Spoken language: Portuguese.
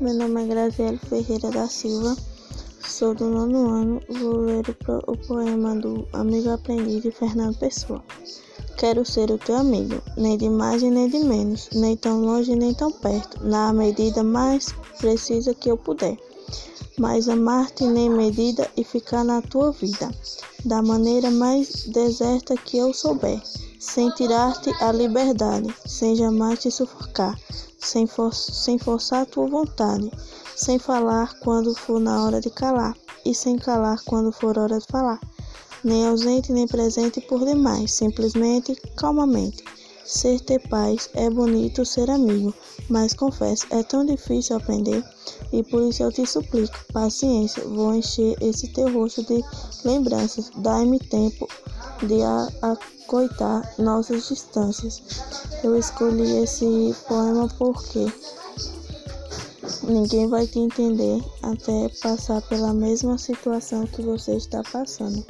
Meu nome é Graziele Ferreira da Silva, sou do nono ano, vou ler o, poema do Amigo Aprendiz de Fernando Pessoa. Quero ser o teu amigo, nem de mais nem de menos, nem tão longe nem tão perto, na medida mais precisa que eu puder. Mas amar-te nem medida e ficar na tua vida, da maneira mais deserta que eu souber, sem tirar-te a liberdade, sem jamais te sufocar sem, for sem forçar tua vontade, sem falar quando for na hora de calar, e sem calar quando for hora de falar, nem ausente nem presente por demais, simplesmente, calmamente. Ser ter paz é bonito ser amigo, mas confesso, é tão difícil aprender, e por isso eu te suplico, paciência, vou encher esse teu rosto de lembranças, dai-me tempo de acoitar nossas distâncias. Eu escolhi esse poema porque ninguém vai te entender até passar pela mesma situação que você está passando.